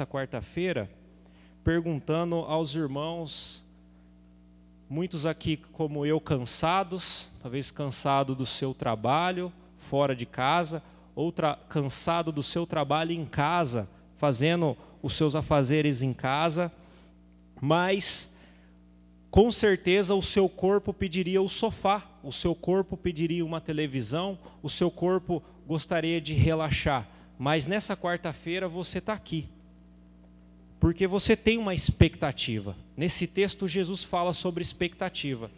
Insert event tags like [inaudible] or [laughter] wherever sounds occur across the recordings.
nessa quarta-feira perguntando aos irmãos, muitos aqui como eu cansados, talvez cansado do seu trabalho fora de casa, outra cansado do seu trabalho em casa, fazendo os seus afazeres em casa, mas com certeza o seu corpo pediria o sofá, o seu corpo pediria uma televisão, o seu corpo gostaria de relaxar. Mas nessa quarta-feira você está aqui, porque você tem uma expectativa. Nesse texto, Jesus fala sobre expectativa.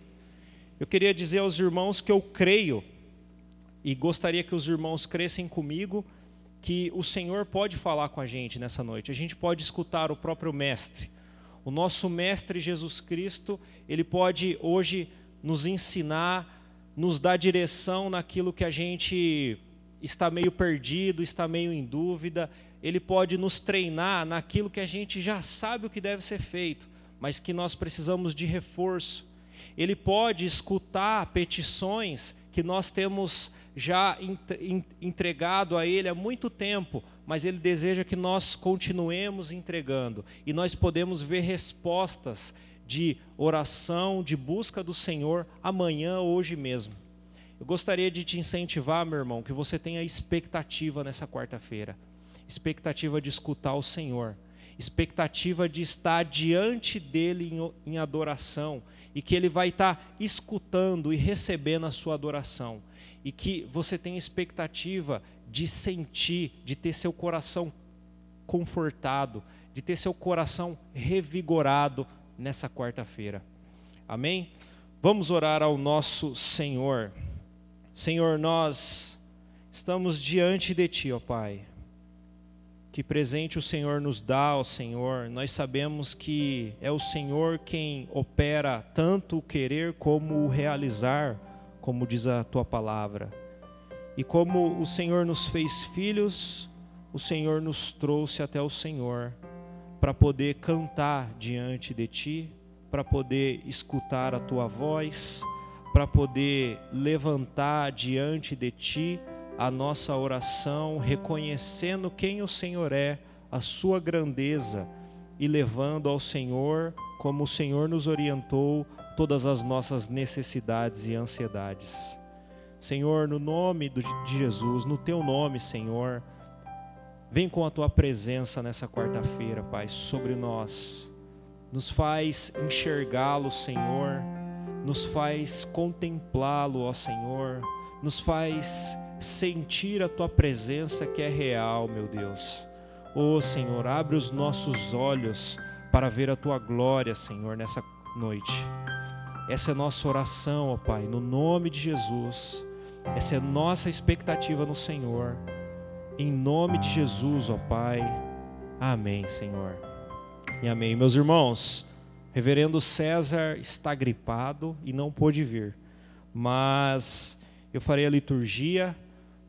Eu queria dizer aos irmãos que eu creio, e gostaria que os irmãos crescem comigo, que o Senhor pode falar com a gente nessa noite. A gente pode escutar o próprio Mestre o nosso Mestre Jesus Cristo, ele pode hoje nos ensinar, nos dar direção naquilo que a gente está meio perdido, está meio em dúvida. Ele pode nos treinar naquilo que a gente já sabe o que deve ser feito, mas que nós precisamos de reforço. Ele pode escutar petições que nós temos já entregado a Ele há muito tempo, mas Ele deseja que nós continuemos entregando e nós podemos ver respostas de oração, de busca do Senhor amanhã, hoje mesmo. Eu gostaria de te incentivar, meu irmão, que você tenha expectativa nessa quarta-feira, expectativa de escutar o Senhor, expectativa de estar diante dele em, adoração e que ele vai estar escutando e recebendo a sua adoração e que você tenha expectativa de sentir, de ter seu coração confortado, de ter seu coração revigorado nessa quarta-feira. Amém? Vamos orar ao nosso Senhor. Senhor, nós estamos diante de Ti, ó Pai. Que presente o Senhor nos dá, ó Senhor. Nós sabemos que é o Senhor quem opera tanto o querer como o realizar como diz a tua palavra. E como o Senhor nos fez filhos, o Senhor nos trouxe até o Senhor para poder cantar diante de ti, para poder escutar a tua voz, para poder levantar diante de ti a nossa oração, reconhecendo quem o Senhor é, a sua grandeza e levando ao Senhor, como o Senhor nos orientou, todas as nossas necessidades e ansiedades. Senhor, no nome de Jesus, no teu nome, Senhor, vem com a tua presença nessa quarta-feira, Pai, sobre nós. Nos faz enxergá-lo, Senhor, nos faz contemplá-lo, ó Senhor, nos faz sentir a tua presença que é real, meu Deus. Ó Senhor, abre os nossos olhos para ver a tua glória, Senhor, nessa noite. Essa é nossa oração, ó Pai, no nome de Jesus. Essa é nossa expectativa no Senhor. Em nome de Jesus, ó Pai. Amém, Senhor. E amém. Meus irmãos, Reverendo César está gripado e não pôde vir, mas eu farei a liturgia,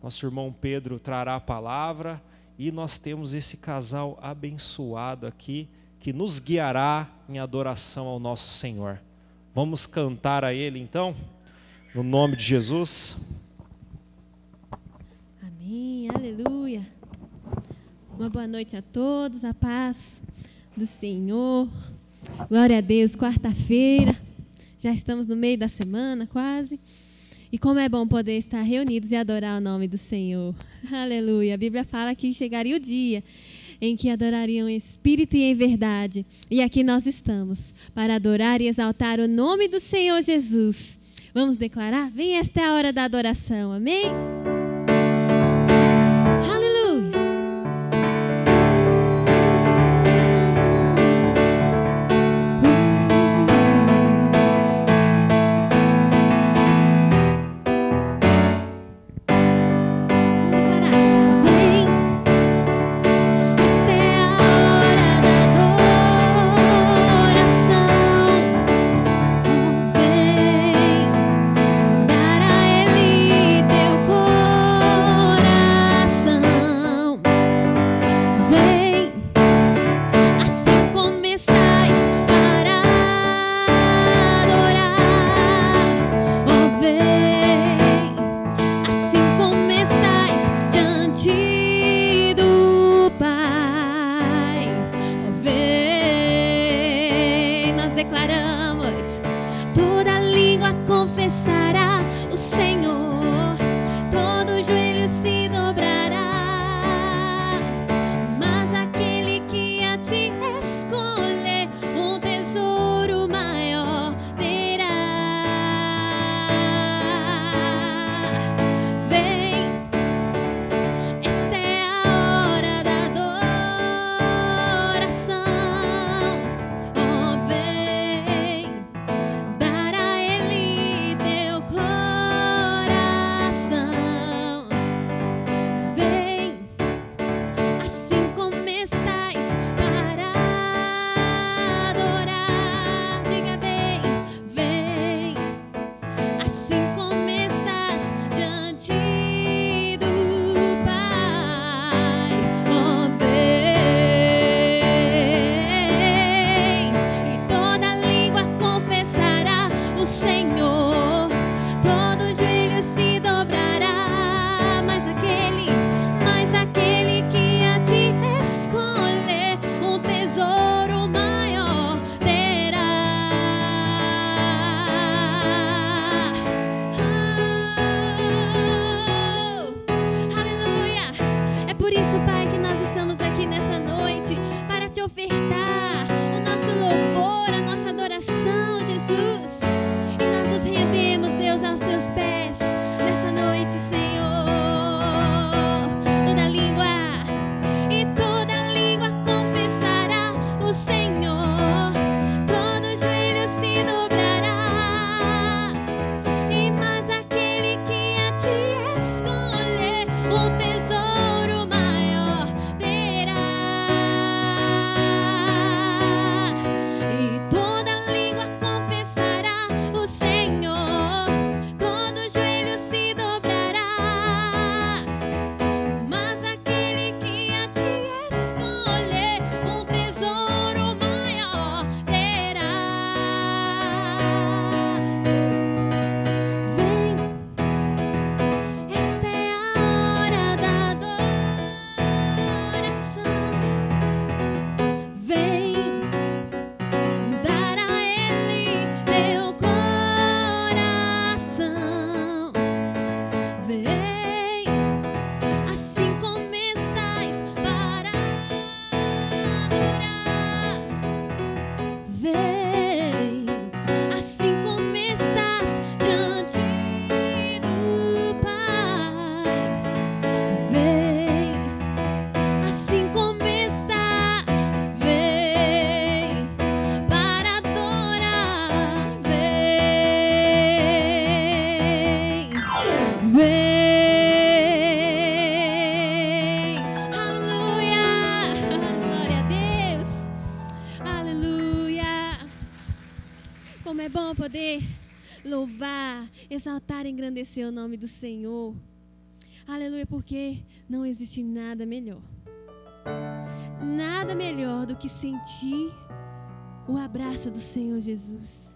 nosso irmão Pedro trará a palavra e nós temos esse casal abençoado aqui que nos guiará em adoração ao nosso Senhor. Vamos cantar a Ele então, no nome de Jesus. Amém, aleluia. Uma boa noite a todos, a paz do Senhor. Glória a Deus, quarta-feira, já estamos no meio da semana quase. E como é bom poder estar reunidos e adorar o nome do Senhor. [laughs] Aleluia. A Bíblia fala que chegaria o dia em que adorariam em espírito e em verdade. E aqui nós estamos para adorar e exaltar o nome do Senhor Jesus. Vamos declarar? Vem, esta é a hora da adoração. Amém? Deus, engrandecer o nome do Senhor. Aleluia, porque não existe nada melhor. Nada melhor do que sentir o abraço do Senhor Jesus.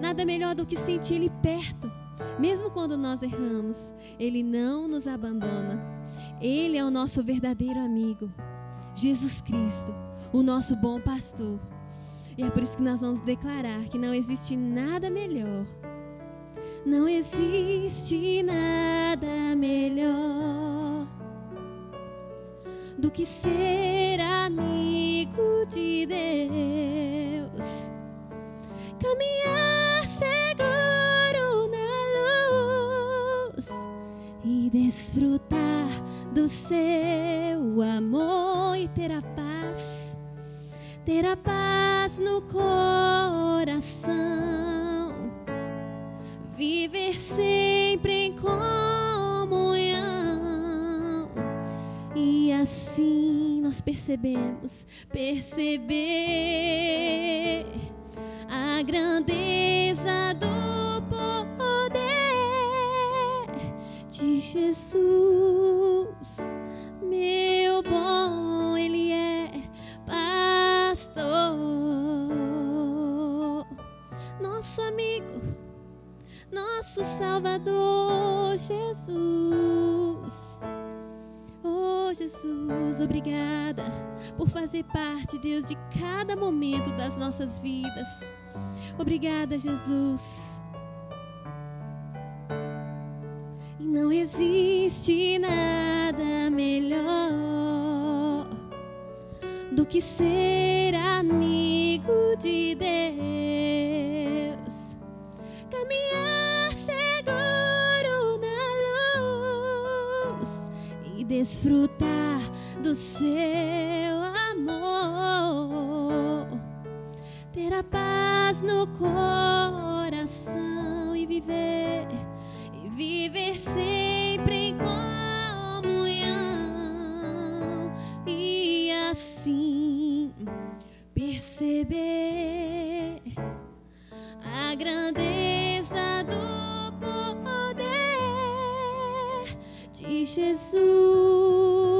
Nada melhor do que sentir Ele perto. Mesmo quando nós erramos, Ele não nos abandona. Ele é o nosso verdadeiro amigo. Jesus Cristo, o nosso bom pastor. E é por isso que nós vamos declarar que não existe nada melhor. Não existe nada melhor do que ser amigo de Deus. Caminhar seguro na luz e desfrutar do seu amor e ter a paz, ter a paz no coração, viver sempre em comunhão. E assim nós percebemos, perceber a grandeza do poder de Jesus, meu nosso Salvador, Jesus. Oh Jesus, obrigada por fazer parte, Deus, de cada momento das nossas vidas. Obrigada, Jesus. E não existe nada melhor do que ser amigo de Deus. Caminhar desfrutar do seu amor. Ter a paz no coração e viver, e viver sempre em comunhão. E assim perceber a grandeza do de Jesus,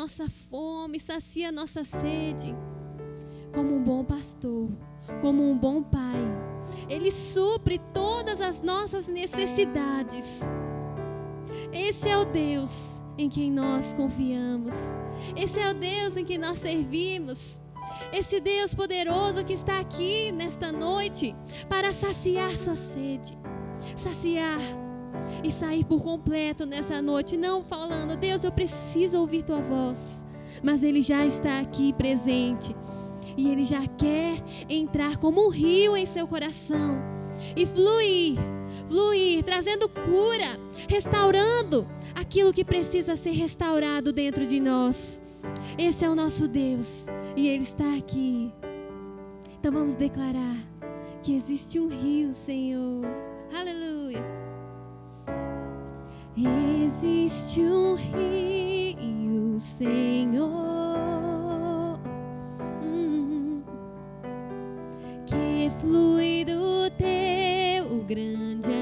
nossa fome, sacia nossa sede. Como um bom pastor, como um bom pai. Ele supre todas as nossas necessidades. Esse é o Deus em quem nós confiamos. Esse é o Deus em quem nós servimos. Esse Deus poderoso que está aqui nesta noite para saciar sua sede. Saciar e sair por completo nessa noite, não falando, Deus, eu preciso ouvir tua voz. Mas ele já está aqui presente. E ele já quer entrar como um rio em seu coração e fluir, fluir, trazendo cura, restaurando aquilo que precisa ser restaurado dentro de nós. Esse é o nosso Deus e ele está aqui. Então vamos declarar que existe um rio, Senhor. Aleluia. Existe um rio, Senhor, que flui do teu grande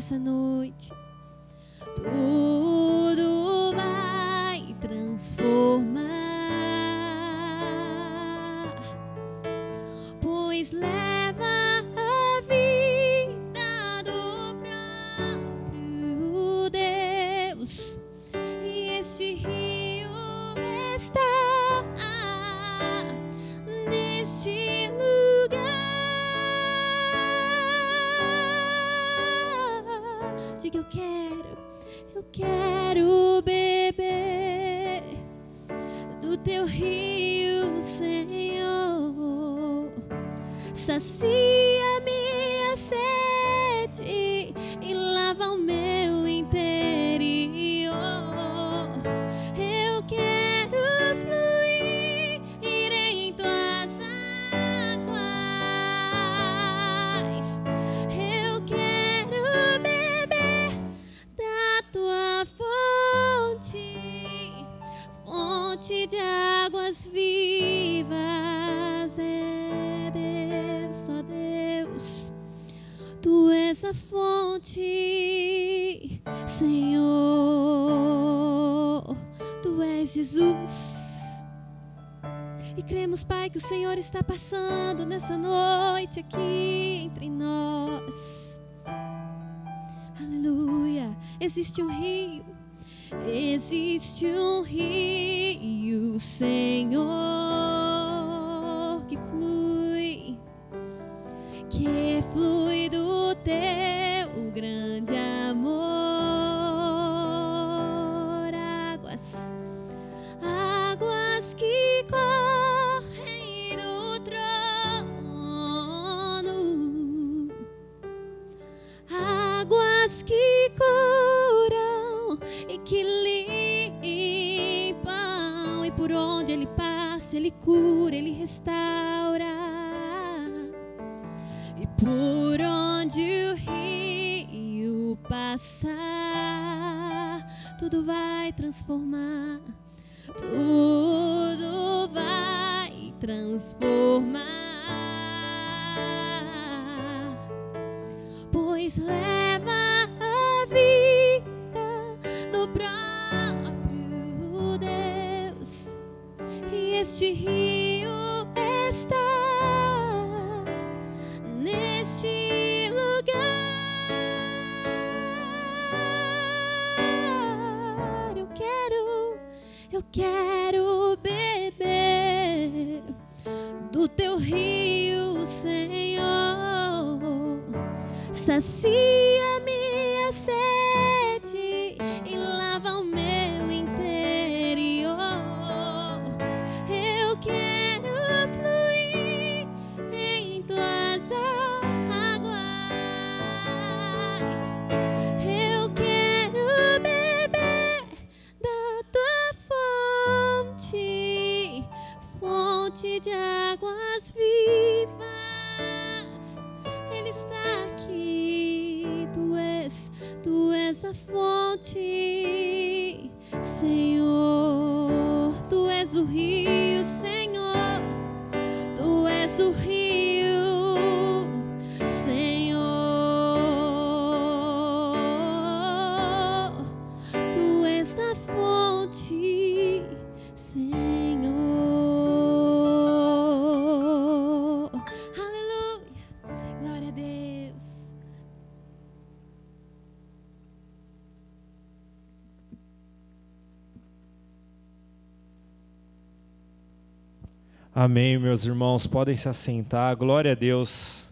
transformar nessa noite. Está passando nessa noite aqui entre nós. Aleluia. Existe um rio. Existe um rio, Senhor, cura, ele restaura. E por onde o rio passar, tudo vai transformar, tudo vai transformar rio está neste lugar. Eu quero, eu quero beber do teu rio, Senhor sacia minha sede tu és a fonte, Amém, meus irmãos. Podem se assentar. Glória a Deus.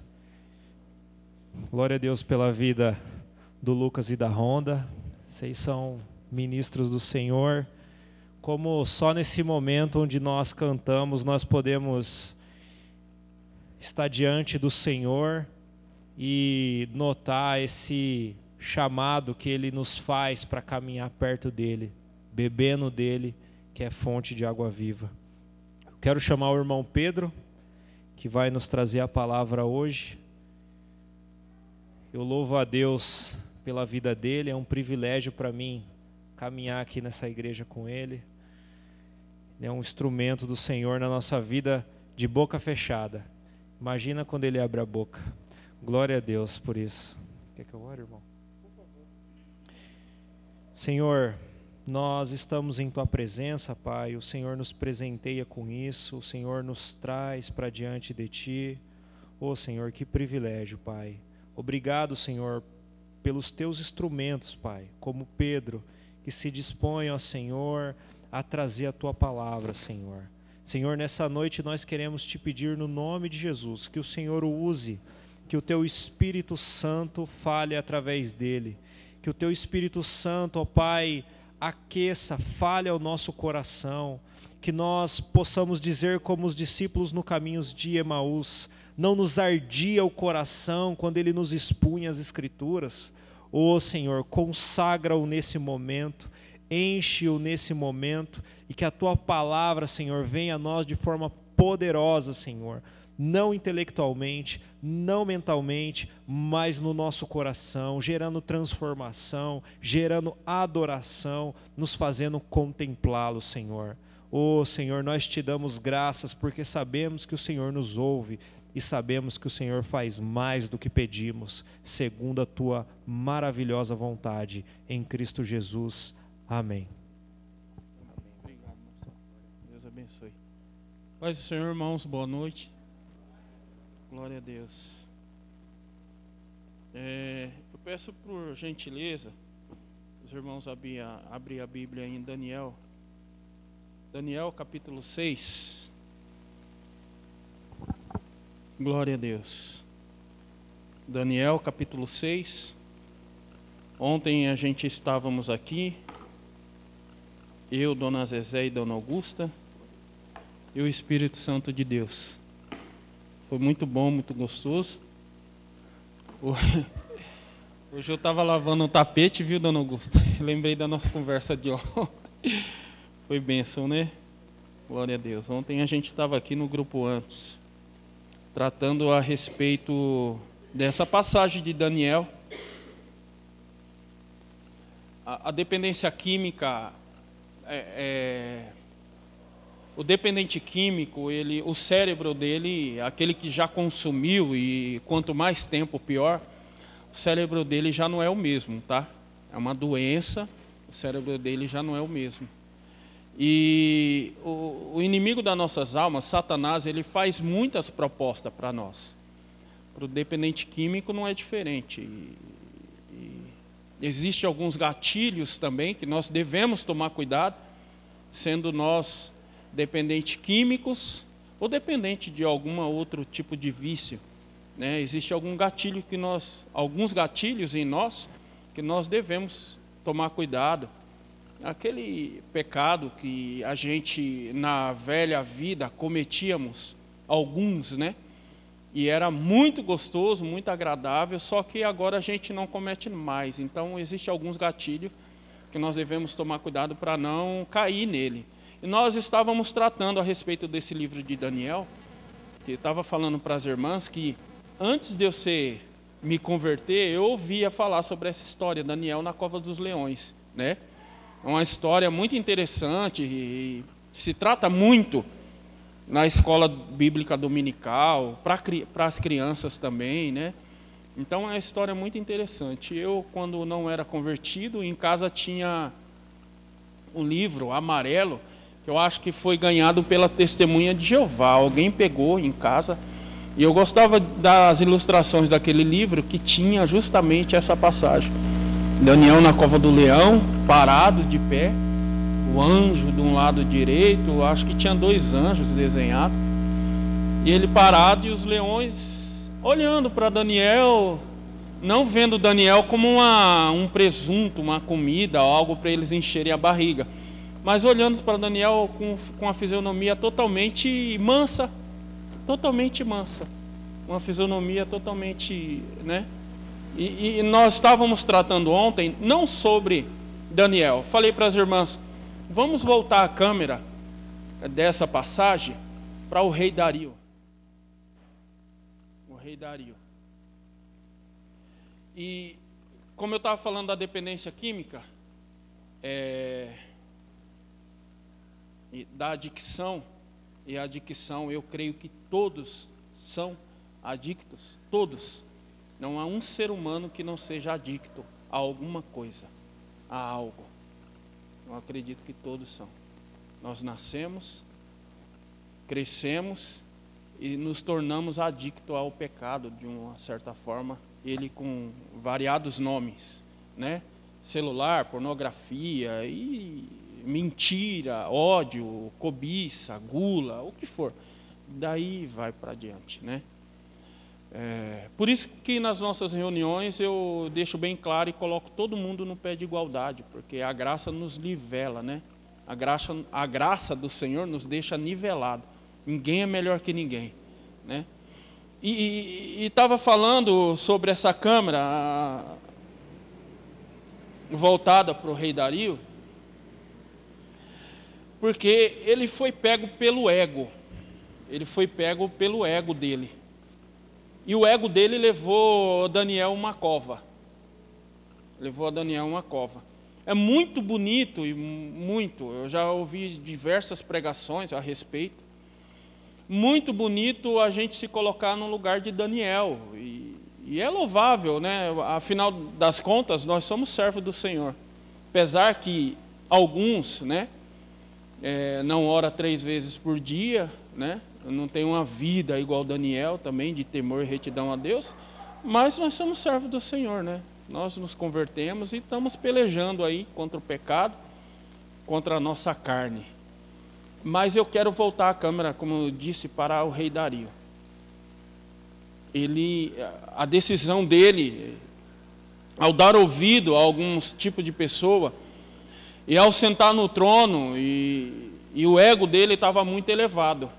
Glória a Deus pela vida do Lucas e da Ronda. Vocês são ministros do Senhor. Como só nesse momento onde nós cantamos, nós podemos estar diante do Senhor e notar esse chamado que ele nos faz para caminhar perto dele, bebendo dele, que é fonte de água viva. Quero chamar o irmão Pedro, que vai nos trazer a palavra hoje. Eu louvo a Deus pela vida dele, é um privilégio para mim caminhar aqui nessa igreja com ele. Ele é um instrumento do Senhor na nossa vida de boca fechada. Imagina quando ele abre a boca. Glória a Deus por isso. Quer que eu ore, irmão? Senhor, nós estamos em tua presença, Pai. O Senhor nos presenteia com isso, o Senhor nos traz para diante de ti. Oh, Senhor, que privilégio, Pai. Obrigado, Senhor, pelos teus instrumentos, Pai, como Pedro, que se dispõe, ó Senhor, a trazer a tua palavra, Senhor. Senhor, nessa noite nós queremos te pedir no nome de Jesus que o Senhor o use, que o teu Espírito Santo fale através dele, que o teu Espírito Santo, ó Pai, aqueça, fale ao nosso coração, que nós possamos dizer como os discípulos no caminho de Emaús, não nos ardia o coração quando ele nos expunha as escrituras. Ó oh, Senhor, consagra-o nesse momento, enche-o nesse momento e que a tua palavra, Senhor, venha a nós de forma poderosa, Senhor, não intelectualmente, não mentalmente, mas no nosso coração, gerando transformação, gerando adoração, nos fazendo contemplá-lo, Senhor. Oh, Senhor, nós te damos graças porque sabemos que o Senhor nos ouve e sabemos que o Senhor faz mais do que pedimos, segundo a tua maravilhosa vontade, em Cristo Jesus. Amém. Obrigado, Marcelo. Deus abençoe. Paz do Senhor, irmãos, boa noite. Glória a Deus. É, eu peço por gentileza, os irmãos abrir a, a Bíblia em Daniel. Daniel capítulo 6. Glória a Deus. Daniel capítulo 6. Ontem a gente estávamos aqui, eu, Dona Zezé e Dona Augusta, e o Espírito Santo de Deus. Foi muito bom, muito gostoso. [laughs] Hoje eu estava lavando um tapete, viu, Dona Augusta? [laughs] Lembrei da nossa conversa de [laughs] ontem. Foi bênção, né? Glória a Deus. Ontem a gente estava aqui no grupo antes, tratando a respeito dessa passagem de Daniel. A, a dependência química, é, é, o dependente químico, ele, o cérebro dele, aquele que já consumiu e quanto mais tempo pior, o cérebro dele já não é o mesmo, tá? É uma doença, o cérebro dele já não é o mesmo. E o, o inimigo das nossas almas, Satanás, ele faz muitas propostas para nós. Para o dependente químico não é diferente. E, e Existem alguns gatilhos também que nós devemos tomar cuidado, sendo nós dependentes químicos ou dependente de algum outro tipo de vício. Né? Existe algum gatilho que nós, alguns gatilhos em nós que nós devemos tomar cuidado aquele pecado que a gente na velha vida cometíamos, alguns, né? E era muito gostoso, muito agradável, só que agora a gente não comete mais. Então, existe alguns gatilhos que nós devemos tomar cuidado para não cair nele. E nós estávamos tratando a respeito desse livro de Daniel, que estava falando para as irmãs que antes de eu ser me converter, eu ouvia falar sobre essa história, Daniel na cova dos leões, né? É uma história muito interessante e se trata muito na escola bíblica dominical, para as crianças também, né? Então é uma história muito interessante. Eu, quando não era convertido, em casa tinha um livro amarelo, eu acho que foi ganhado pela testemunha de Jeová. Alguém pegou em casa. E eu gostava das ilustrações daquele livro que tinha justamente essa passagem. Daniel na cova do leão, parado de pé, o anjo de um lado direito, acho que tinha dois anjos desenhados, e ele parado e os leões olhando para Daniel, não vendo Daniel como uma, um presunto, uma comida, algo para eles encherem a barriga, mas olhando para Daniel com, com a fisionomia totalmente mansa, totalmente mansa, uma fisionomia totalmente, né? E, e nós estávamos tratando ontem não sobre Daniel. Falei para as irmãs, vamos voltar a câmera dessa passagem para o rei Dario. O rei Dario. E como eu estava falando da dependência química, é, da adicção, e a adicção eu creio que todos são adictos, todos. Não há um ser humano que não seja adicto a alguma coisa, a algo. Eu acredito que todos são. Nós nascemos, crescemos e nos tornamos adictos ao pecado de uma certa forma, ele com variados nomes, né? Celular, pornografia e mentira, ódio, cobiça, gula, o que for. Daí vai para diante, né? É, por isso que nas nossas reuniões eu deixo bem claro e coloco todo mundo no pé de igualdade, porque a graça nos nivela, né? A graça, a graça do Senhor nos deixa nivelado. Ninguém é melhor que ninguém, né? E estava falando sobre essa câmera voltada para o rei Dario, porque ele foi pego pelo ego, ele foi pego pelo ego dele. E o ego dele levou Daniel uma cova. Levou a Daniel uma cova. É muito bonito e muito. Eu já ouvi diversas pregações a respeito. muito bonito a gente se colocar no lugar de Daniel. E, e é louvável, né? Afinal das contas, nós somos servos do Senhor. Apesar que alguns, né? É, não ora três vezes por dia, né? Não tem uma vida igual Daniel também, de temor e retidão a Deus. Mas nós somos servos do Senhor, né? Nós nos convertemos e estamos pelejando aí contra o pecado, contra a nossa carne. Mas eu quero voltar a câmera, como eu disse, para o rei Dario. Ele, a decisão dele, ao dar ouvido a alguns tipos de pessoa, e ao sentar no trono, e, e o ego dele estava muito elevado.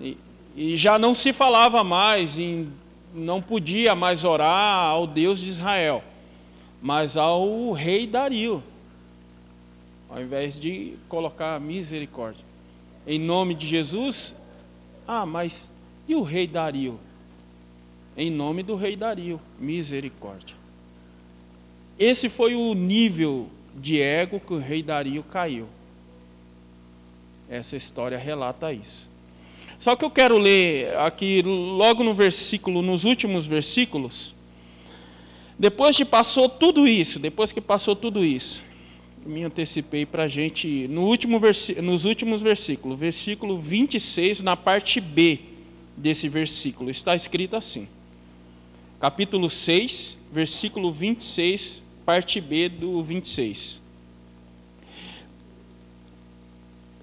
E, e já não se falava mais, em, não podia mais orar ao Deus de Israel, mas ao rei Dario ao invés de colocar misericórdia. Em nome de Jesus, ah, mas e o rei Dario? Em nome do rei Dario, misericórdia. Esse foi o nível de ego que o rei Dario caiu. Essa história relata isso. Só que eu quero ler aqui logo no versículo, nos últimos versículos. Depois que passou tudo isso, depois que passou tudo isso, me antecipei para a gente no último nos últimos versículos, versículo 26, na parte B desse versículo, está escrito assim. Capítulo 6, versículo 26, parte B do 26.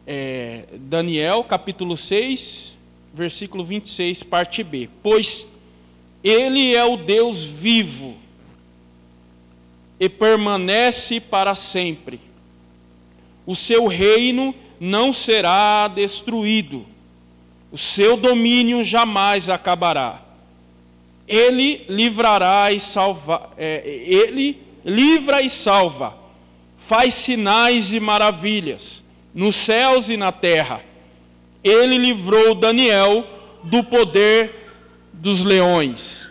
É, Daniel, capítulo 6, versículo 26, parte B. Pois ele é o Deus vivo e permanece para sempre. O seu reino não será destruído, o seu domínio jamais acabará. Ele livrará e salva, é, ele livra e salva, faz sinais e maravilhas nos céus e na terra. Ele livrou Daniel do poder dos leões.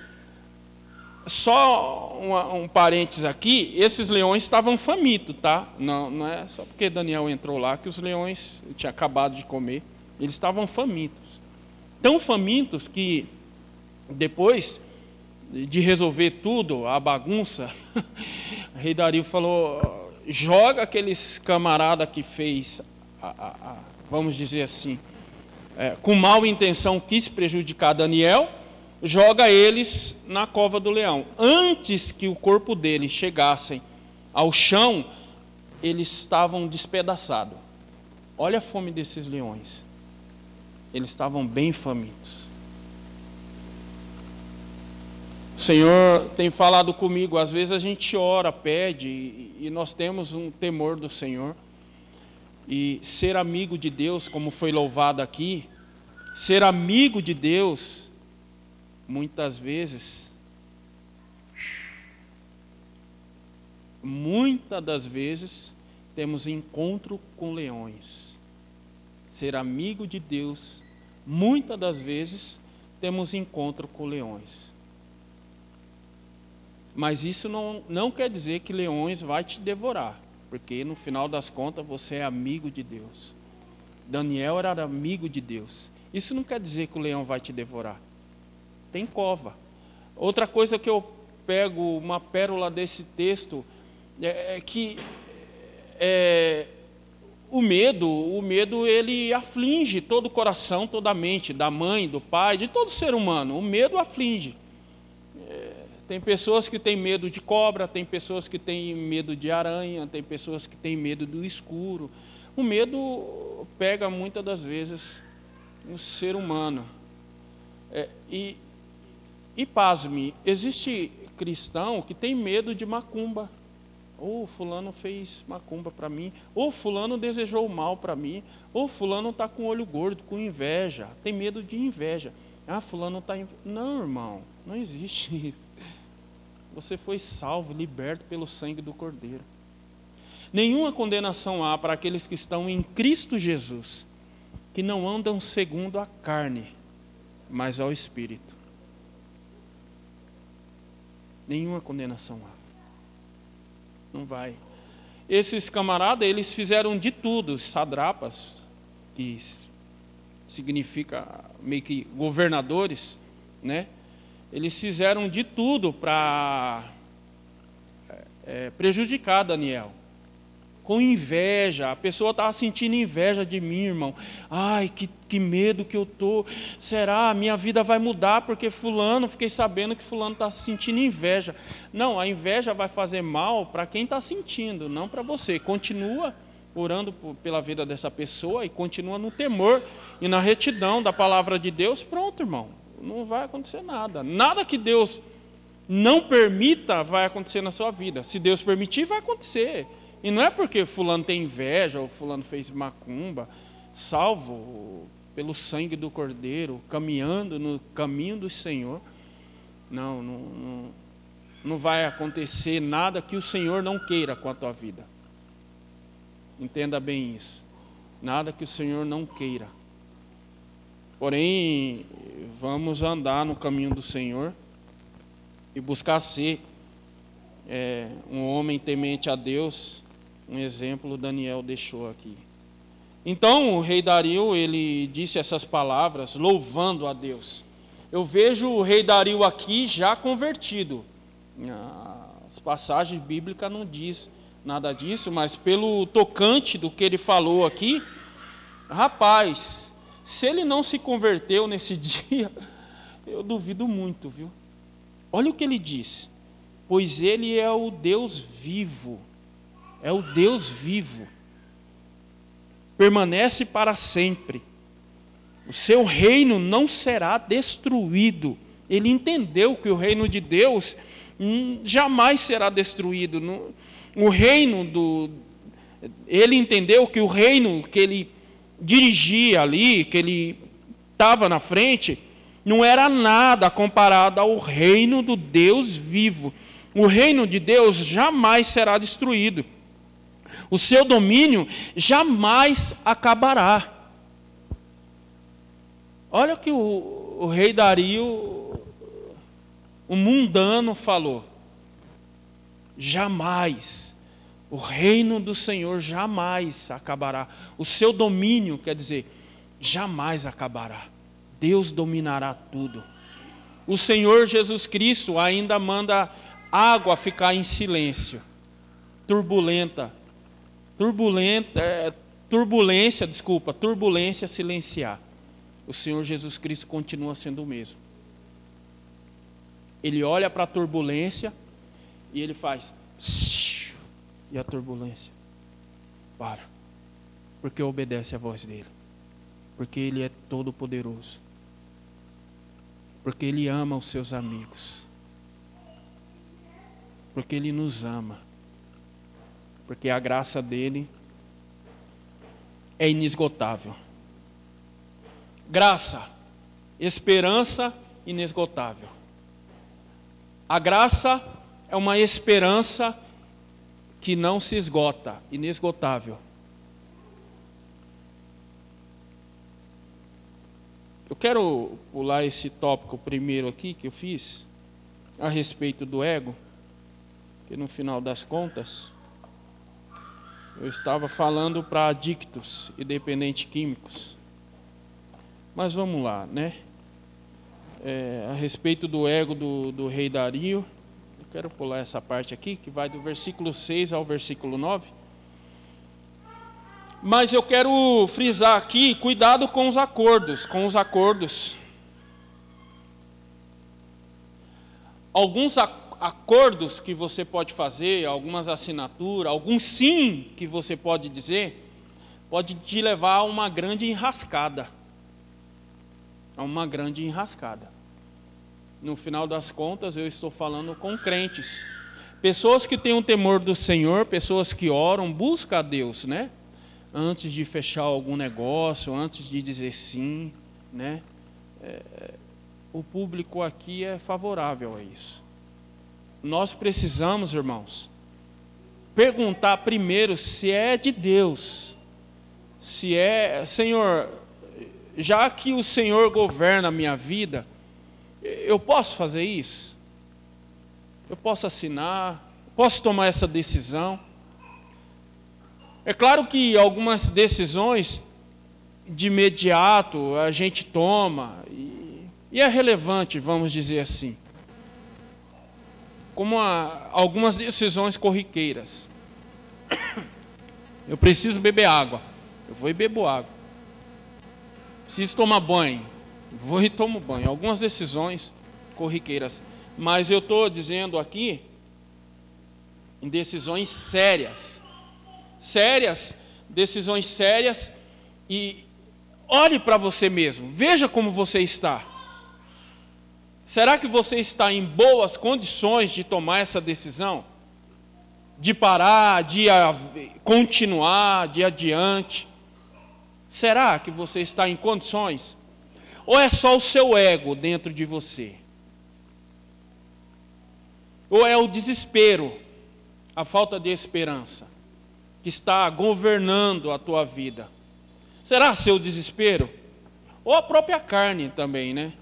Só um, um parênteses aqui, esses leões estavam famintos, tá? Não, não é só porque Daniel entrou lá que os leões tinham acabado de comer. Eles estavam famintos. Tão famintos que depois de resolver tudo, a bagunça, [laughs] o rei Dario falou, joga aqueles camarada que fez, a, a, a, vamos dizer assim, é, com mal intenção quis prejudicar Daniel, joga eles na cova do leão. Antes que o corpo deles chegassem ao chão, eles estavam despedaçados. Olha a fome desses leões. Eles estavam bem famintos. O Senhor tem falado comigo, às vezes a gente ora, pede, e nós temos um temor do Senhor. E ser amigo de Deus, como foi louvado aqui, ser amigo de Deus muitas vezes, muitas das vezes, temos encontro com leões. Ser amigo de Deus, muitas das vezes, temos encontro com leões. Mas isso não, não quer dizer que leões vai te devorar, porque no final das contas você é amigo de Deus. Daniel era amigo de Deus. Isso não quer dizer que o leão vai te devorar tem cova. Outra coisa que eu pego, uma pérola desse texto, é, é que é, o medo, o medo ele aflige todo o coração, toda a mente, da mãe, do pai, de todo ser humano. O medo aflige. Tem pessoas que têm medo de cobra, tem pessoas que têm medo de aranha, tem pessoas que têm medo do escuro. O medo pega muitas das vezes o ser humano. É, e e pasme, existe cristão que tem medo de macumba. Ou oh, fulano fez macumba para mim, ou oh, fulano desejou mal para mim, ou oh, fulano está com olho gordo, com inveja, tem medo de inveja. Ah, fulano está. Não, irmão, não existe [laughs] isso. Você foi salvo, liberto pelo sangue do Cordeiro. Nenhuma condenação há para aqueles que estão em Cristo Jesus, que não andam segundo a carne, mas ao Espírito nenhuma condenação há. Não vai. Esses camaradas, eles fizeram de tudo, sadrapas, que significa meio que governadores, né? Eles fizeram de tudo para é, prejudicar Daniel com inveja. A pessoa estava sentindo inveja de mim, irmão. Ai, que, que medo que eu tô. Será minha vida vai mudar porque fulano? Fiquei sabendo que fulano está sentindo inveja. Não, a inveja vai fazer mal para quem está sentindo, não para você. Continua orando pela vida dessa pessoa e continua no temor e na retidão da palavra de Deus. Pronto, irmão. Não vai acontecer nada. Nada que Deus não permita vai acontecer na sua vida. Se Deus permitir, vai acontecer. E não é porque fulano tem inveja ou fulano fez macumba, salvo pelo sangue do Cordeiro, caminhando no caminho do Senhor. Não, não, não, não vai acontecer nada que o Senhor não queira com a tua vida. Entenda bem isso. Nada que o Senhor não queira. Porém, vamos andar no caminho do Senhor e buscar ser é, um homem temente a Deus um exemplo Daniel deixou aqui. Então o rei Dario, ele disse essas palavras louvando a Deus. Eu vejo o rei Dario aqui já convertido. As passagens bíblicas não diz nada disso, mas pelo tocante do que ele falou aqui, rapaz, se ele não se converteu nesse [laughs] dia, eu duvido muito, viu? Olha o que ele diz: pois ele é o Deus vivo é o Deus vivo. Permanece para sempre. O seu reino não será destruído. Ele entendeu que o reino de Deus hum, jamais será destruído. O reino do. Ele entendeu que o reino que ele dirigia ali, que ele estava na frente, não era nada comparado ao reino do Deus vivo. O reino de Deus jamais será destruído o seu domínio jamais acabará. Olha o que o, o rei Dario, o mundano, falou. Jamais. O reino do Senhor jamais acabará. O seu domínio, quer dizer, jamais acabará. Deus dominará tudo. O Senhor Jesus Cristo ainda manda água ficar em silêncio, turbulenta, turbulenta, é, turbulência, desculpa, turbulência silenciar. O Senhor Jesus Cristo continua sendo o mesmo. Ele olha para a turbulência e ele faz e a turbulência para. Porque obedece a voz dele. Porque ele é todo poderoso. Porque ele ama os seus amigos. Porque ele nos ama porque a graça dele é inesgotável. Graça, esperança inesgotável. A graça é uma esperança que não se esgota, inesgotável. Eu quero pular esse tópico primeiro aqui que eu fiz, a respeito do ego, que no final das contas, eu estava falando para adictos e dependentes químicos. Mas vamos lá, né? É, a respeito do ego do, do rei Dario, quero pular essa parte aqui, que vai do versículo 6 ao versículo 9. Mas eu quero frisar aqui, cuidado com os acordos, com os acordos. Alguns acordos que você pode fazer, algumas assinaturas, algum sim que você pode dizer, pode te levar a uma grande enrascada. A uma grande enrascada. No final das contas, eu estou falando com crentes. Pessoas que têm um temor do Senhor, pessoas que oram, buscam a Deus, né? Antes de fechar algum negócio, antes de dizer sim, né? É, o público aqui é favorável a isso nós precisamos, irmãos, perguntar primeiro se é de Deus, se é, Senhor, já que o Senhor governa a minha vida, eu posso fazer isso? Eu posso assinar? Posso tomar essa decisão? É claro que algumas decisões de imediato a gente toma, e, e é relevante, vamos dizer assim, como a, algumas decisões corriqueiras. Eu preciso beber água, eu vou e bebo água. Preciso tomar banho, vou e tomo banho. Algumas decisões corriqueiras. Mas eu estou dizendo aqui decisões sérias. Sérias, decisões sérias. E olhe para você mesmo, veja como você está. Será que você está em boas condições de tomar essa decisão? De parar, de continuar, de adiante? Será que você está em condições? Ou é só o seu ego dentro de você? Ou é o desespero, a falta de esperança, que está governando a tua vida? Será seu desespero? Ou a própria carne também, né?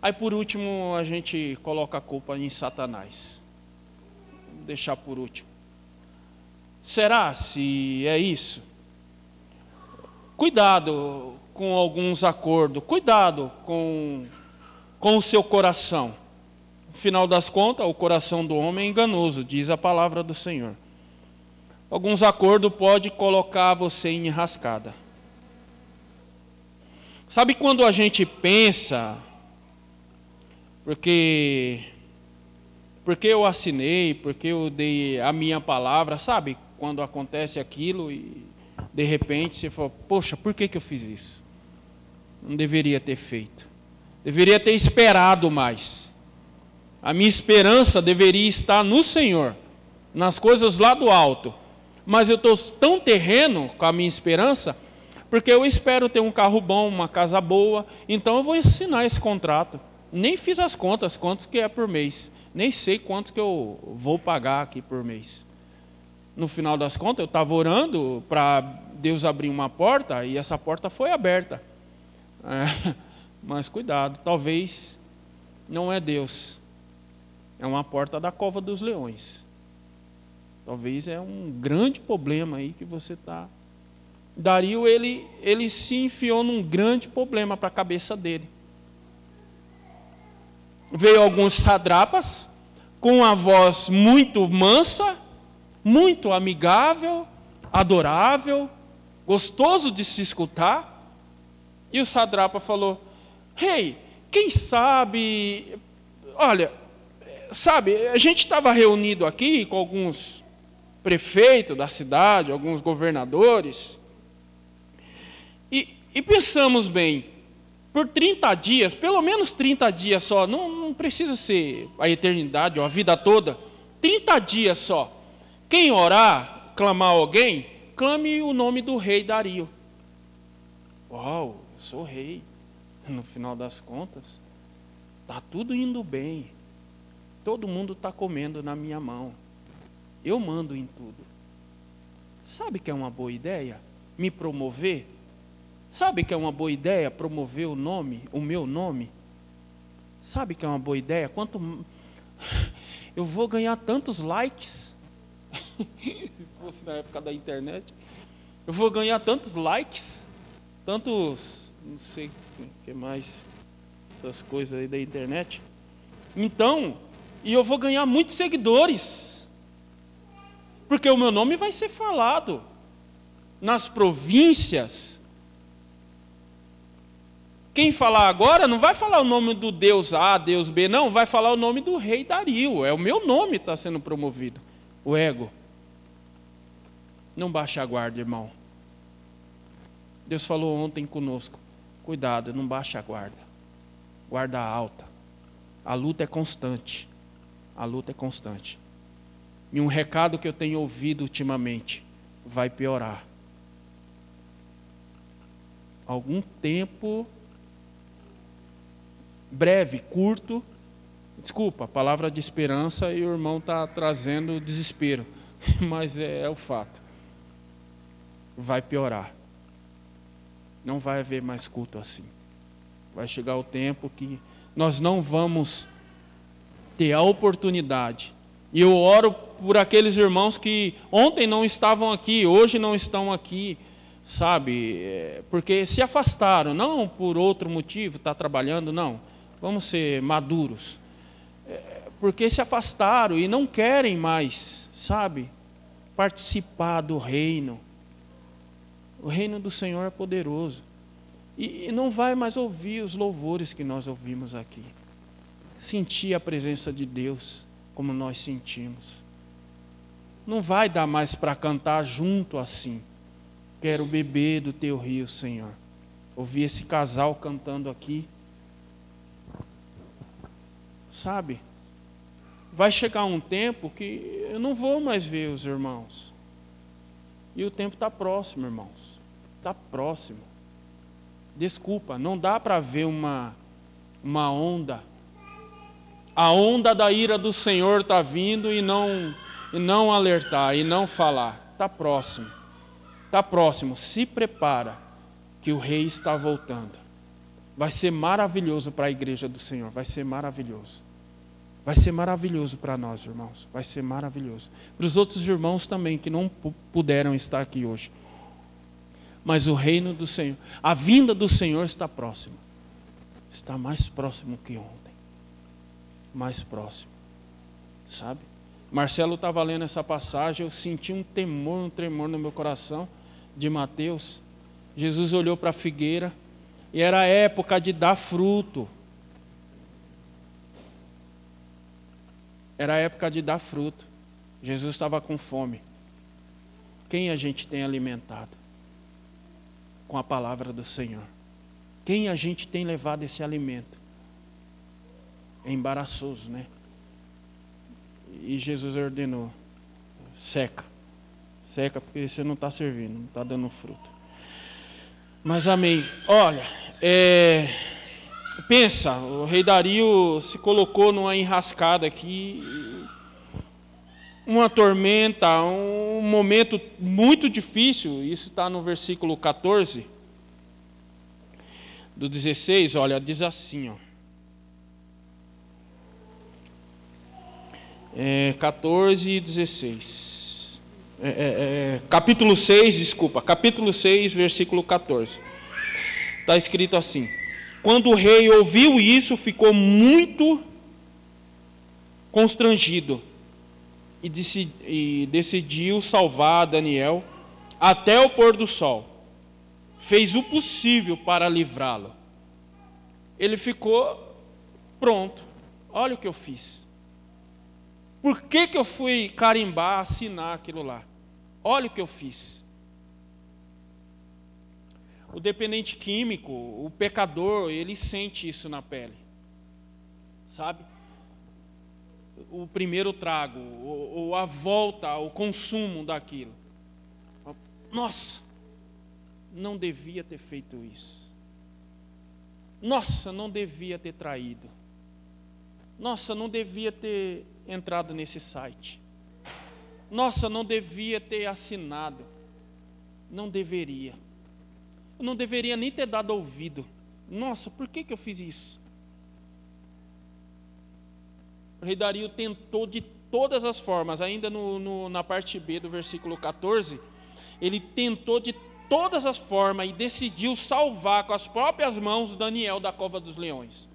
Aí por último a gente coloca a culpa em Satanás. Vou deixar por último. Será se é isso? Cuidado com alguns acordos, cuidado com, com o seu coração. Final das contas, o coração do homem é enganoso, diz a palavra do Senhor. Alguns acordos pode colocar você em enrascada. Sabe quando a gente pensa, porque porque eu assinei, porque eu dei a minha palavra, sabe? Quando acontece aquilo e de repente você fala, poxa, por que, que eu fiz isso? Não deveria ter feito. Deveria ter esperado mais. A minha esperança deveria estar no Senhor, nas coisas lá do alto. Mas eu estou tão terreno com a minha esperança, porque eu espero ter um carro bom, uma casa boa, então eu vou assinar esse contrato. Nem fiz as contas, quantos que é por mês. Nem sei quantos que eu vou pagar aqui por mês. No final das contas, eu estava orando para Deus abrir uma porta e essa porta foi aberta. É, mas cuidado, talvez não é Deus é uma porta da cova dos leões. Talvez é um grande problema aí que você está. Dario ele ele se enfiou num grande problema para a cabeça dele. Veio alguns sadrapas com a voz muito mansa, muito amigável, adorável, gostoso de se escutar. E o sadrapa falou: Rei, hey, quem sabe, olha, sabe, a gente estava reunido aqui com alguns prefeitos da cidade, alguns governadores, e, e pensamos bem, por 30 dias, pelo menos 30 dias só, não, não precisa ser a eternidade ou a vida toda, 30 dias só. Quem orar, clamar alguém, clame o nome do rei Dario. Uau, sou rei. No final das contas, está tudo indo bem. Todo mundo está comendo na minha mão. Eu mando em tudo. Sabe que é uma boa ideia? Me promover? Sabe que é uma boa ideia promover o nome, o meu nome? Sabe que é uma boa ideia? Quanto [laughs] eu vou ganhar tantos likes. [laughs] Se fosse na época da internet, eu vou ganhar tantos likes, tantos, não sei o que mais, essas coisas aí da internet. Então, e eu vou ganhar muitos seguidores. Porque o meu nome vai ser falado nas províncias. Quem falar agora não vai falar o nome do Deus A, Deus B, não, vai falar o nome do rei Dario. É o meu nome que está sendo promovido. O ego. Não baixe a guarda, irmão. Deus falou ontem conosco. Cuidado, não baixe a guarda. Guarda alta. A luta é constante a luta é constante. E um recado que eu tenho ouvido ultimamente: vai piorar. Algum tempo breve, curto, desculpa, palavra de esperança e o irmão está trazendo desespero, [laughs] mas é, é o fato. Vai piorar. Não vai haver mais culto assim. Vai chegar o tempo que nós não vamos ter a oportunidade. E eu oro por aqueles irmãos que ontem não estavam aqui, hoje não estão aqui. sabe? É, porque se afastaram, não por outro motivo, está trabalhando, não. Vamos ser maduros. É, porque se afastaram e não querem mais, sabe? Participar do reino. O reino do Senhor é poderoso. E, não vai mais ouvir os louvores que nós ouvimos aqui. Sentir a presença de Deus como nós sentimos. Não vai dar mais para cantar junto assim Quero beber do teu rio, Senhor. Ouvir esse casal cantando aqui. Sabe? Vai chegar um tempo que eu não vou mais ver os irmãos. E o tempo está próximo, irmãos. Está próximo. Desculpa, não dá para ver uma, uma onda. A onda da ira do Senhor está vindo e não, e não alertar, e não falar. Está próximo. Está próximo, se prepara, que o rei está voltando. Vai ser maravilhoso para a igreja do Senhor, vai ser maravilhoso. Vai ser maravilhoso para nós, irmãos, vai ser maravilhoso. Para os outros irmãos também que não puderam estar aqui hoje. Mas o reino do Senhor, a vinda do Senhor está próxima. Está mais próximo que ontem. Mais próximo. Sabe? Marcelo estava lendo essa passagem, eu senti um temor, um tremor no meu coração de Mateus, Jesus olhou para a figueira e era a época de dar fruto. Era a época de dar fruto. Jesus estava com fome. Quem a gente tem alimentado? Com a palavra do Senhor. Quem a gente tem levado esse alimento? É embaraçoso, né? E Jesus ordenou: seca seca porque você não está servindo, não está dando fruto. Mas amém. Olha, é, pensa, o rei Dario se colocou numa enrascada aqui, uma tormenta, um momento muito difícil. Isso está no versículo 14 do 16. Olha, diz assim, ó. É, 14 e 16. É, é, é, capítulo 6, desculpa, capítulo 6, versículo 14. Está escrito assim: Quando o rei ouviu isso, ficou muito constrangido e, e decidiu salvar Daniel até o pôr do sol. Fez o possível para livrá-lo. Ele ficou pronto. Olha o que eu fiz. Por que, que eu fui carimbar, assinar aquilo lá? Olha o que eu fiz. O dependente químico, o pecador, ele sente isso na pele. Sabe? O primeiro trago, ou a volta, o consumo daquilo. Nossa, não devia ter feito isso. Nossa, não devia ter traído. Nossa, não devia ter entrado nesse site. Nossa, não devia ter assinado. Não deveria. Eu não deveria nem ter dado ouvido. Nossa, por que, que eu fiz isso? O rei Dario tentou de todas as formas, ainda no, no, na parte B do versículo 14, ele tentou de todas as formas e decidiu salvar com as próprias mãos Daniel da cova dos leões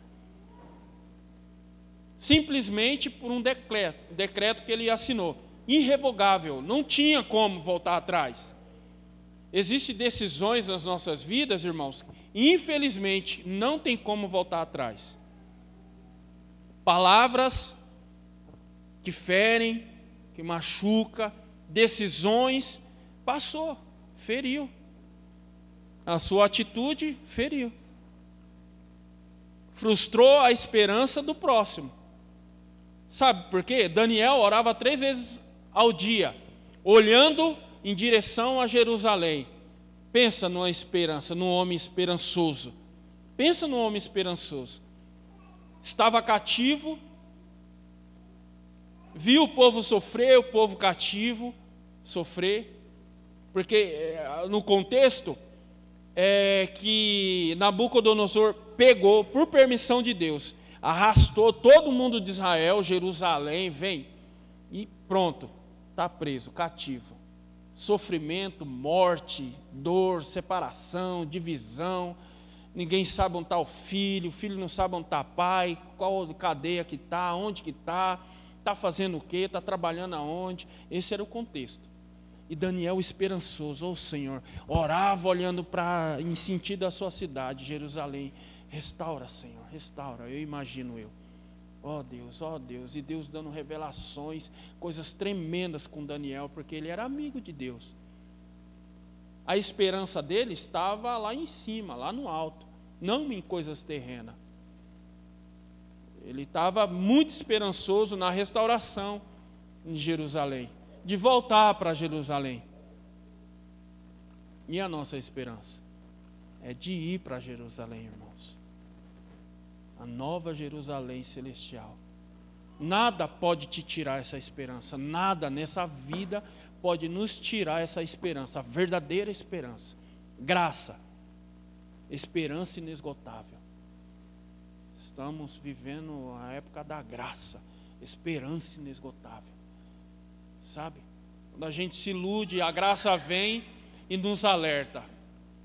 simplesmente por um decreto, decreto que ele assinou, irrevogável, não tinha como voltar atrás. Existem decisões nas nossas vidas, irmãos, infelizmente não tem como voltar atrás. Palavras que ferem, que machuca, decisões, passou, feriu. A sua atitude feriu. Frustrou a esperança do próximo. Sabe por quê? Daniel orava três vezes ao dia, olhando em direção a Jerusalém. Pensa numa esperança, num homem esperançoso. Pensa num homem esperançoso. Estava cativo, viu o povo sofrer, o povo cativo sofrer, porque eh, no contexto é que Nabucodonosor pegou, por permissão de Deus, arrastou todo mundo de Israel, Jerusalém, vem. E pronto, está preso, cativo. sofrimento, morte, dor, separação, divisão. Ninguém sabe onde está o filho, o filho não sabe onde está pai, qual cadeia que está, onde que está, está fazendo o quê, está trabalhando aonde. Esse era o contexto. E Daniel esperançoso, oh Senhor, orava olhando para em sentido da sua cidade, Jerusalém. Restaura, Senhor, restaura. Eu imagino eu. Ó oh Deus, ó oh Deus, e Deus dando revelações, coisas tremendas com Daniel, porque ele era amigo de Deus. A esperança dele estava lá em cima, lá no alto, não em coisas terrenas. Ele estava muito esperançoso na restauração em Jerusalém, de voltar para Jerusalém. E a nossa esperança é de ir para Jerusalém, irmãos. A nova Jerusalém celestial. Nada pode te tirar essa esperança, nada nessa vida pode nos tirar essa esperança, a verdadeira esperança. Graça, esperança inesgotável. Estamos vivendo a época da graça, esperança inesgotável. Sabe? Quando a gente se ilude, a graça vem e nos alerta.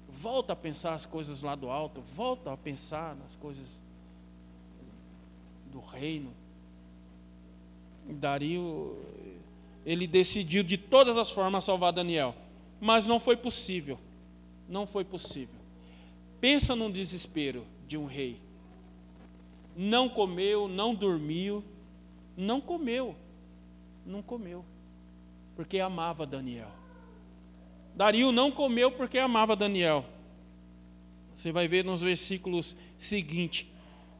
Volta a pensar as coisas lá do alto, volta a pensar nas coisas do reino. Dario ele decidiu de todas as formas salvar Daniel, mas não foi possível. Não foi possível. Pensa num desespero de um rei. Não comeu, não dormiu, não comeu, não comeu, porque amava Daniel. Dario não comeu porque amava Daniel. Você vai ver nos versículos seguintes.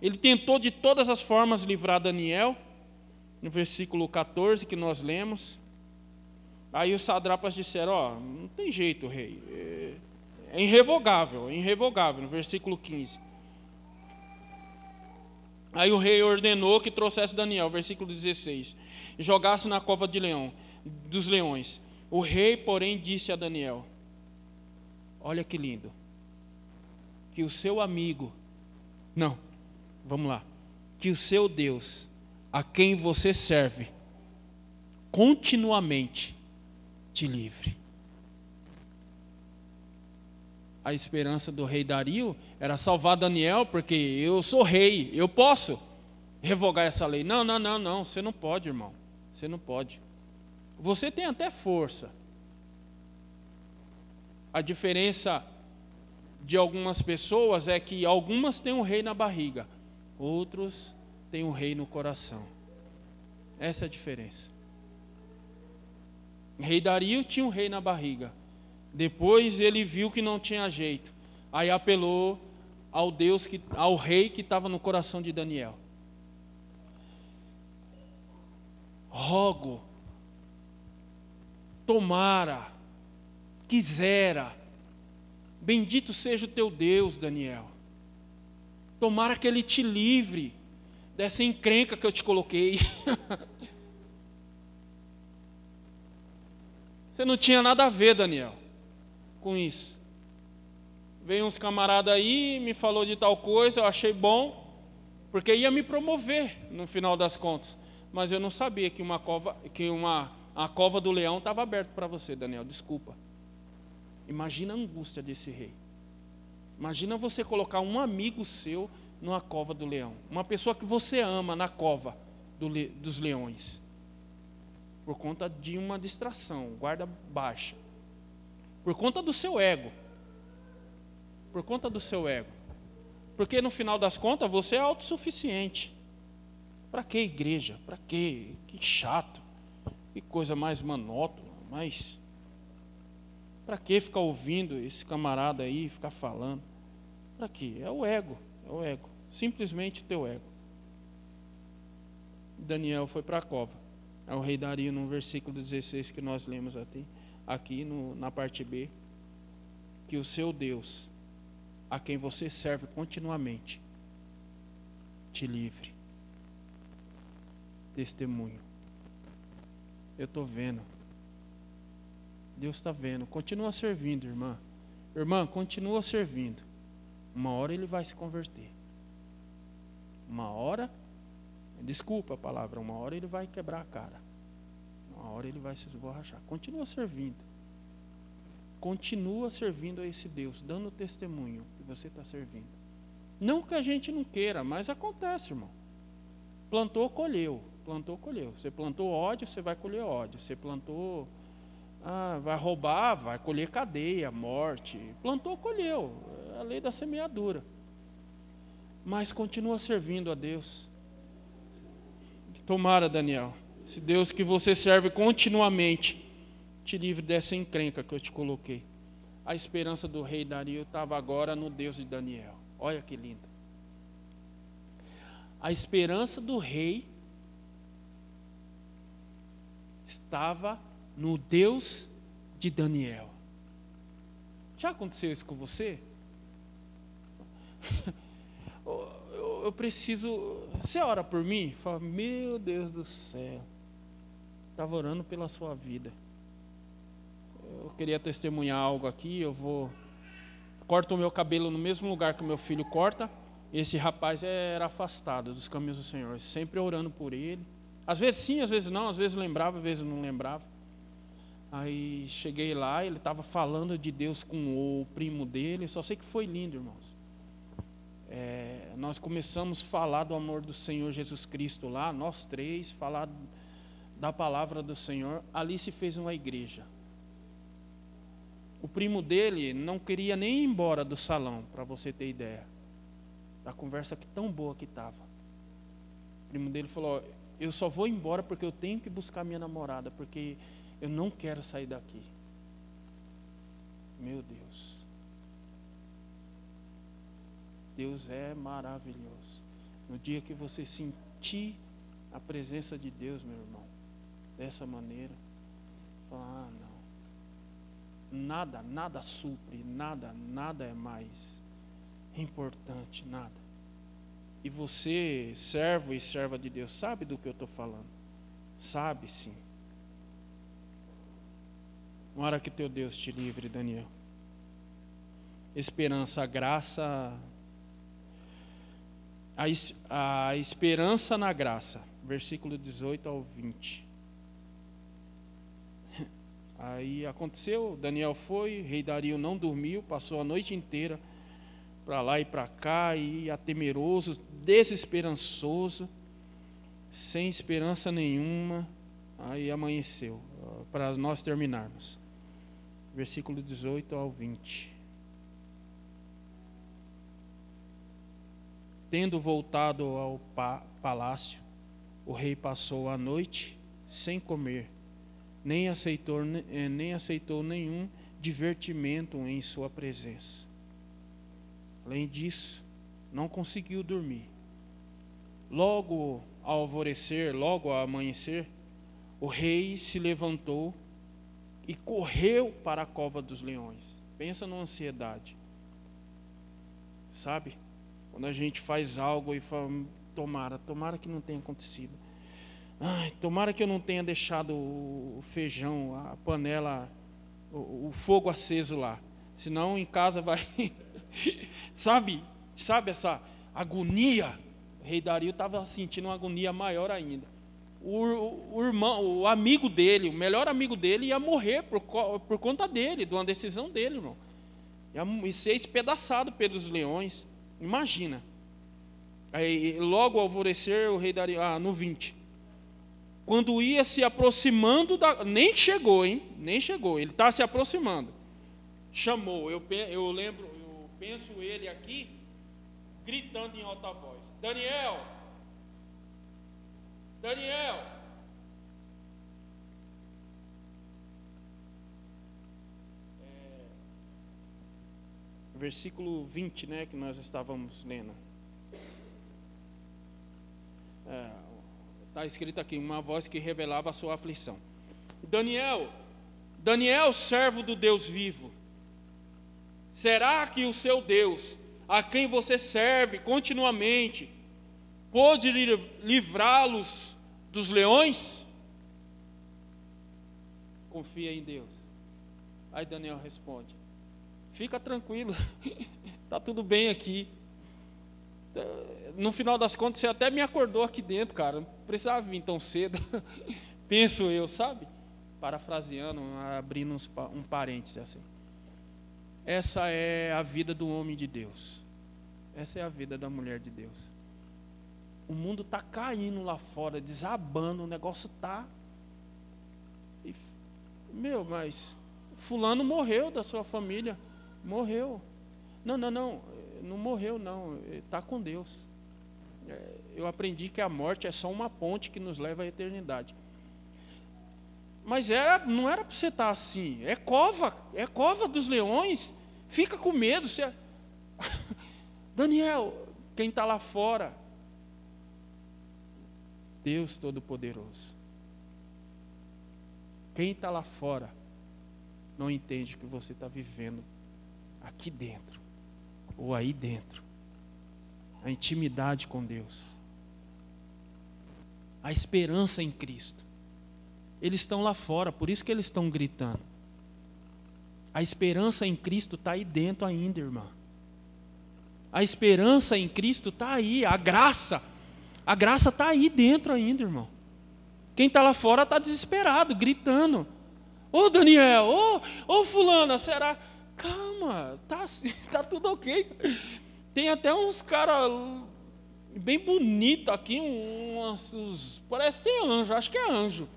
Ele tentou de todas as formas livrar Daniel, no versículo 14 que nós lemos. Aí os sadrapas disseram: Ó, não tem jeito, rei. É, é irrevogável, é irrevogável, no versículo 15. Aí o rei ordenou que trouxesse Daniel, versículo 16, e jogasse na cova de leão, dos leões. O rei, porém, disse a Daniel: Olha que lindo, que o seu amigo, não, vamos lá, que o seu Deus a quem você serve continuamente te livre. A esperança do rei Dario era salvar Daniel, porque eu sou rei, eu posso revogar essa lei. Não, não, não, não, você não pode, irmão. Você não pode. Você tem até força. A diferença de algumas pessoas é que algumas têm um rei na barriga, outros tem um rei no coração. Essa é a diferença. O rei Dario tinha um rei na barriga. Depois ele viu que não tinha jeito. Aí apelou ao Deus que ao rei que estava no coração de Daniel. Rogo, tomara, quisera, bendito seja o teu Deus, Daniel. Tomara que ele te livre dessa encrenca que eu te coloquei. [laughs] Você não tinha nada a ver, Daniel, com isso. Veio uns camaradas aí, me falou de tal coisa, eu achei bom, porque ia me promover no final das contas. Mas eu não sabia que uma cova, que uma, a cova do leão estava aberta para você, Daniel. Desculpa. Imagina a angústia desse rei. Imagina você colocar um amigo seu numa cova do leão. Uma pessoa que você ama na cova do le, dos leões. Por conta de uma distração, guarda baixa. Por conta do seu ego. Por conta do seu ego. Porque no final das contas você é autossuficiente. Para que igreja? Para que? Que chato. Que coisa mais monótona, mais. Para que ficar ouvindo esse camarada aí, ficar falando? Para quê? É o ego. É o ego. Simplesmente teu ego. Daniel foi para a cova. É o rei Dario no versículo 16 que nós lemos aqui, aqui no, na parte B. Que o seu Deus, a quem você serve continuamente, te livre. Testemunho. Eu estou vendo. Deus está vendo. Continua servindo, irmã. Irmã, continua servindo. Uma hora ele vai se converter. Uma hora, desculpa a palavra, uma hora ele vai quebrar a cara. Uma hora ele vai se esborrachar. Continua servindo. Continua servindo a esse Deus, dando testemunho que você está servindo. Não que a gente não queira, mas acontece, irmão. Plantou, colheu. Plantou, colheu. Você plantou ódio, você vai colher ódio. Você plantou, ah, vai roubar, vai colher cadeia, morte. Plantou, colheu. A lei da semeadura. Mas continua servindo a Deus. Tomara, Daniel, se Deus que você serve continuamente te livre dessa encrenca que eu te coloquei. A esperança do rei Dario estava agora no Deus de Daniel. Olha que lindo. A esperança do rei estava no Deus de Daniel. Já aconteceu isso com você? [laughs] Eu, preciso. Você ora por mim? Fala, meu Deus do céu. Estava orando pela sua vida. Eu queria testemunhar algo aqui. Eu vou corto o meu cabelo no mesmo lugar que o meu filho corta. Esse rapaz era afastado dos caminhos do Senhor, sempre orando por ele. Às vezes sim, às vezes não, às vezes lembrava, às vezes não lembrava. Aí cheguei lá, ele estava falando de Deus com o primo dele, só sei que foi lindo, irmãos. É, nós começamos a falar do amor do Senhor Jesus Cristo lá, nós três, falar da palavra do Senhor. Ali se fez uma igreja. O primo dele não queria nem ir embora do salão, para você ter ideia. Da conversa que tão boa que estava. O primo dele falou: Eu só vou embora porque eu tenho que buscar minha namorada, porque eu não quero sair daqui. Meu Deus. Deus é maravilhoso. No dia que você sentir a presença de Deus, meu irmão, dessa maneira, ah, não. Nada, nada supre, nada, nada é mais importante, nada. E você, servo e serva de Deus, sabe do que eu estou falando? Sabe sim. Uma que teu Deus te livre, Daniel. Esperança, graça. A, a esperança na graça. Versículo 18 ao 20. [laughs] Aí aconteceu, Daniel foi, rei Dario não dormiu, passou a noite inteira para lá e para cá, e ia temeroso, desesperançoso, sem esperança nenhuma. Aí amanheceu, para nós terminarmos. Versículo 18 ao 20. Tendo voltado ao palácio, o rei passou a noite sem comer nem aceitou, eh, nem aceitou nenhum divertimento em sua presença. Além disso, não conseguiu dormir. Logo ao alvorecer, logo ao amanhecer, o rei se levantou e correu para a cova dos leões. Pensa numa ansiedade. Sabe? Quando a gente faz algo e fala, tomara, tomara que não tenha acontecido. Ai, tomara que eu não tenha deixado o feijão, a panela, o, o fogo aceso lá. Senão em casa vai. [laughs] sabe? Sabe essa agonia? O rei Dario estava sentindo uma agonia maior ainda. O, o, o, irmão, o amigo dele, o melhor amigo dele, ia morrer por, por conta dele, de uma decisão dele, irmão. Ia, ia ser espedaçado pelos leões. Imagina. Aí, logo ao alvorecer, o rei Dario, ah, no 20 quando ia se aproximando da. Nem chegou, hein? Nem chegou. Ele está se aproximando. Chamou. Eu, eu lembro, eu penso ele aqui, gritando em alta voz: Daniel! Daniel! Versículo 20, né, que nós estávamos lendo. É, Está escrito aqui, uma voz que revelava a sua aflição. Daniel, Daniel, servo do Deus vivo, será que o seu Deus, a quem você serve continuamente, pôde livrá-los dos leões? Confia em Deus. Aí Daniel responde: Fica tranquilo, está [laughs] tudo bem aqui. No final das contas, você até me acordou aqui dentro, cara precisava vir tão cedo, [laughs] penso eu, sabe? Parafraseando, abrindo uns, um parênteses assim. essa é a vida do homem de Deus. Essa é a vida da mulher de Deus. O mundo está caindo lá fora, desabando, o negócio está. Meu, mas fulano morreu da sua família. Morreu. Não, não, não. Não morreu, não. Está com Deus. É, eu aprendi que a morte é só uma ponte que nos leva à eternidade. Mas era, não era para você estar assim. É cova, é cova dos leões. Fica com medo. Você... [laughs] Daniel, quem está lá fora? Deus Todo-Poderoso. Quem está lá fora não entende o que você está vivendo aqui dentro ou aí dentro. A intimidade com Deus. A esperança em Cristo. Eles estão lá fora, por isso que eles estão gritando. A esperança em Cristo está aí dentro ainda, irmã. A esperança em Cristo está aí, a graça. A graça está aí dentro ainda, irmão. Quem está lá fora está desesperado, gritando. Ô oh, Daniel, ô oh, oh, fulana, será? Calma, tá, [laughs] tá tudo ok. Tem até uns caras bem bonitos aqui, uns, uns, parece ser anjo, acho que é anjo.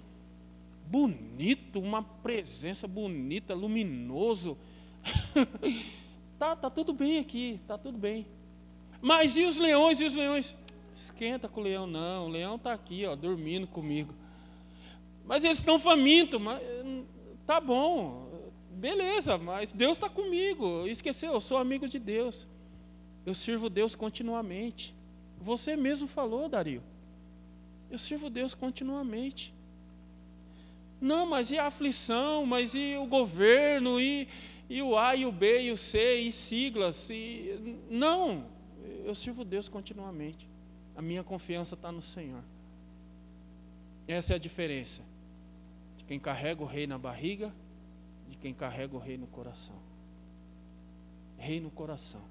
Bonito, uma presença bonita, luminoso. [laughs] tá, tá tudo bem aqui, tá tudo bem. Mas e os leões e os leões? Esquenta com o leão, não. O leão está aqui, ó, dormindo comigo. Mas eles estão famintos, mas tá bom. Beleza, mas Deus está comigo. Esqueceu, eu sou amigo de Deus. Eu sirvo Deus continuamente. Você mesmo falou, Dario. Eu sirvo Deus continuamente. Não, mas e a aflição? Mas e o governo? E, e o A, e o B, e o C, e siglas? E... Não, eu sirvo Deus continuamente. A minha confiança está no Senhor. Essa é a diferença de quem carrega o rei na barriga quem carrega o rei no coração. Rei no coração.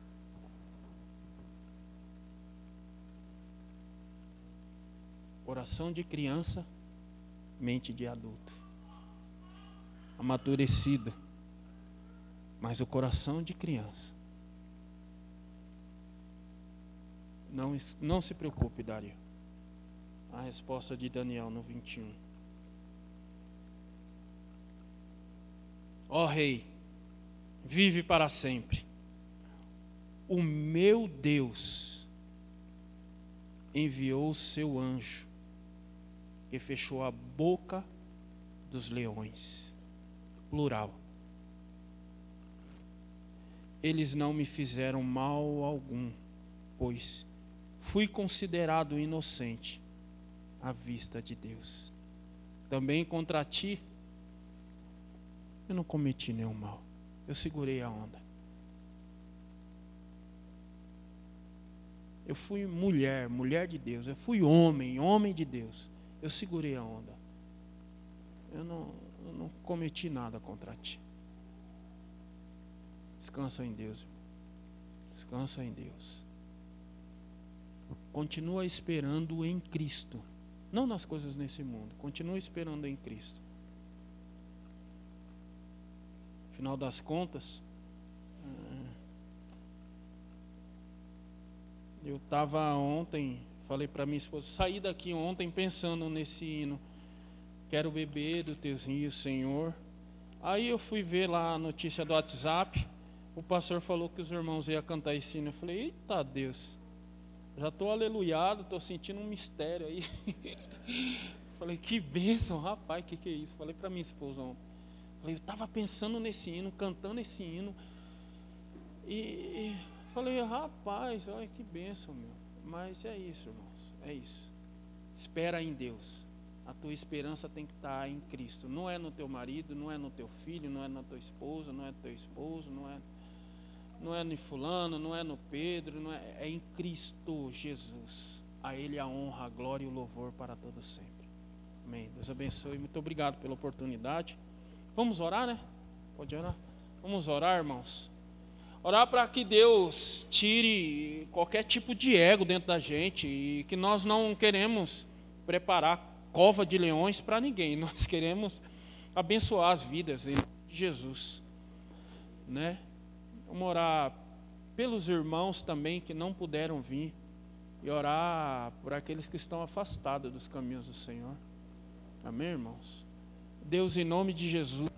Coração de criança, mente de adulto. Amadurecido. Mas o coração de criança. Não, não se preocupe, Dario. A resposta de Daniel no 21. Ó Rei, vive para sempre. O meu Deus enviou o seu anjo, que fechou a boca dos leões. Plural. Eles não me fizeram mal algum, pois fui considerado inocente à vista de Deus. Também contra ti eu não cometi nenhum mal. Eu segurei a onda. Eu fui mulher, mulher de Deus. Eu fui homem, homem de Deus. Eu segurei a onda. Eu não, eu não cometi nada contra ti. Descansa em Deus. Descansa em Deus. Continua esperando em Cristo. Não nas coisas nesse mundo. Continua esperando em Cristo. Final das contas, eh, eu estava ontem, falei para minha esposa, saí daqui ontem pensando nesse hino. Quero beber do teus rios, Senhor. Aí eu fui ver lá a notícia do WhatsApp. O pastor falou que os irmãos iam cantar esse hino. Eu falei, eita Deus, já estou aleluiado, estou sentindo um mistério aí. [laughs] falei, que bênção, rapaz, que, que é isso? Falei para minha esposa ontem. Eu estava pensando nesse hino, cantando esse hino. E, falei, rapaz, olha que bênção, meu. Mas é isso, irmãos. É isso. Espera em Deus. A tua esperança tem que estar em Cristo. Não é no teu marido, não é no teu filho, não é na tua esposa, não é no teu esposo, não é, não é no fulano, não é no Pedro, não é, é em Cristo Jesus. A Ele a honra, a glória e o louvor para todos sempre. Amém. Deus abençoe. Muito obrigado pela oportunidade. Vamos orar, né? Pode orar? Vamos orar, irmãos. Orar para que Deus tire qualquer tipo de ego dentro da gente e que nós não queremos preparar cova de leões para ninguém. [laughs] Nós queremos abençoar as vidas em Jesus, né? Vamos orar pelos irmãos também que não puderam vir e orar por aqueles que estão afastados dos caminhos do Senhor. Amém, irmãos? Deus, em nome de Jesus,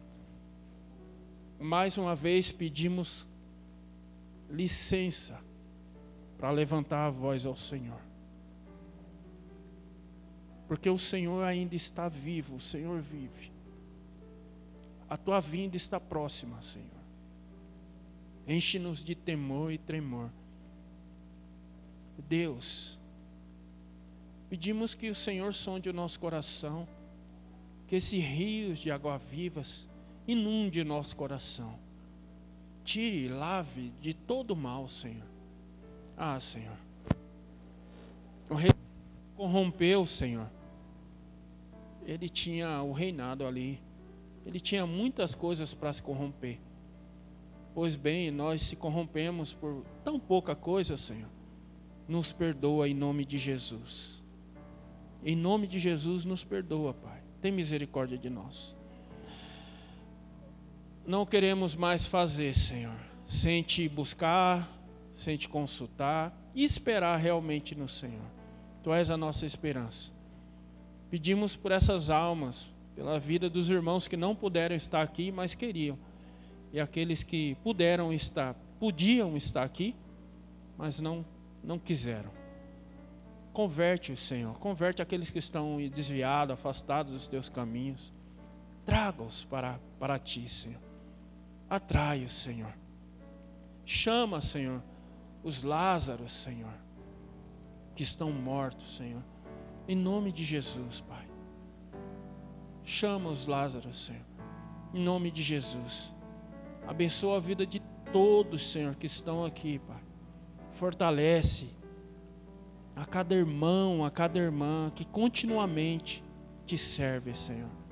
mais uma vez pedimos licença para levantar a voz ao Senhor. Porque o Senhor ainda está vivo, o Senhor vive. A tua vinda está próxima, Senhor. Enche-nos de temor e tremor. Deus, pedimos que o Senhor sonde o nosso coração, que esses rios de água vivas inunde nosso coração. Tire e lave de todo mal, Senhor. Ah, Senhor. O rei corrompeu, Senhor. Ele tinha o reinado ali. Ele tinha muitas coisas para se corromper. Pois bem, nós se corrompemos por tão pouca coisa, Senhor. Nos perdoa em nome de Jesus. Em nome de Jesus, nos perdoa, Pai. Tem misericórdia de nós não queremos mais fazer, Senhor, sem te buscar, sem te consultar e esperar realmente no Senhor. Tu és a nossa esperança. Pedimos por essas almas, pela vida dos irmãos que não puderam estar aqui, mas queriam, e aqueles que puderam estar, podiam estar aqui, mas não não quiseram. Converte, Senhor, converte aqueles que estão desviados, afastados dos teus caminhos. Traga-os para, para ti, Senhor. Atrai o Senhor. Chama, Senhor, os Lázaros, Senhor, que estão mortos, Senhor. Em nome de Jesus, Pai. Chama os Lázaros, Senhor. Em nome de Jesus. Abençoa a vida de todos, Senhor, que estão aqui, Pai. Fortalece a cada irmão, a cada irmã que continuamente te serve, Senhor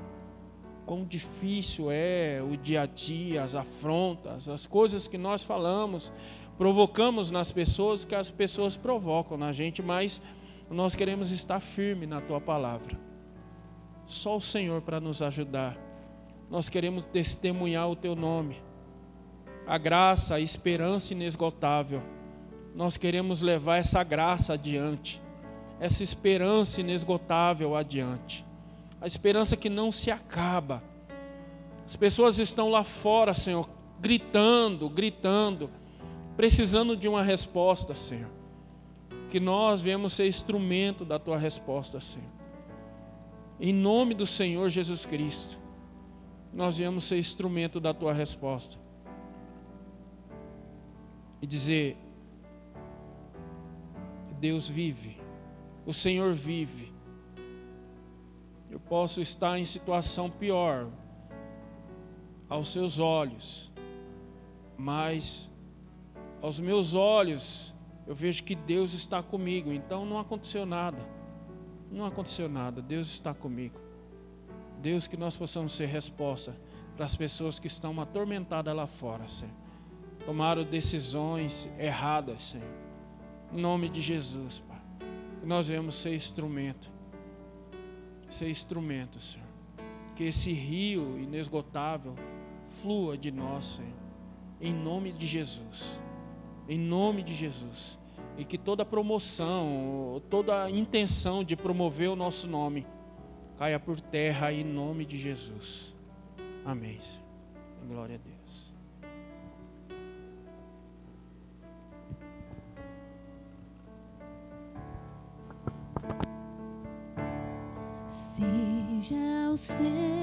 quão difícil é o dia a dia, as afrontas, as coisas que nós falamos, provocamos nas pessoas, que as pessoas provocam na gente, mas nós queremos estar firme na tua palavra. Só o Senhor para nos ajudar. Nós queremos testemunhar o teu nome. A graça, a esperança inesgotável. Nós queremos levar essa graça adiante, essa esperança inesgotável adiante a esperança que não se acaba. As pessoas estão lá fora, Senhor, gritando, gritando, precisando de uma resposta, Senhor. Que nós viemos ser instrumento da tua resposta, Senhor. Em nome do Senhor Jesus Cristo, nós viemos ser instrumento da tua resposta. E dizer: Deus vive, o Senhor vive, eu posso estar em situação pior aos seus olhos, mas aos meus olhos eu vejo que Deus está comigo, então não aconteceu nada. Não aconteceu nada, Deus está comigo. Deus, que nós possamos ser resposta para as pessoas que estão atormentadas lá fora, Senhor. Tomaram decisões erradas, Senhor. Em nome de Jesus, Pai. Nós venhamos ser instrumento ser instrumento, Senhor. Que esse rio inesgotável flua de nós, Senhor. Em nome de Jesus. Em nome de Jesus. E que toda promoção, toda intenção de promover o nosso nome caia por terra em nome de Jesus. Amém. Glória a Deus. Seja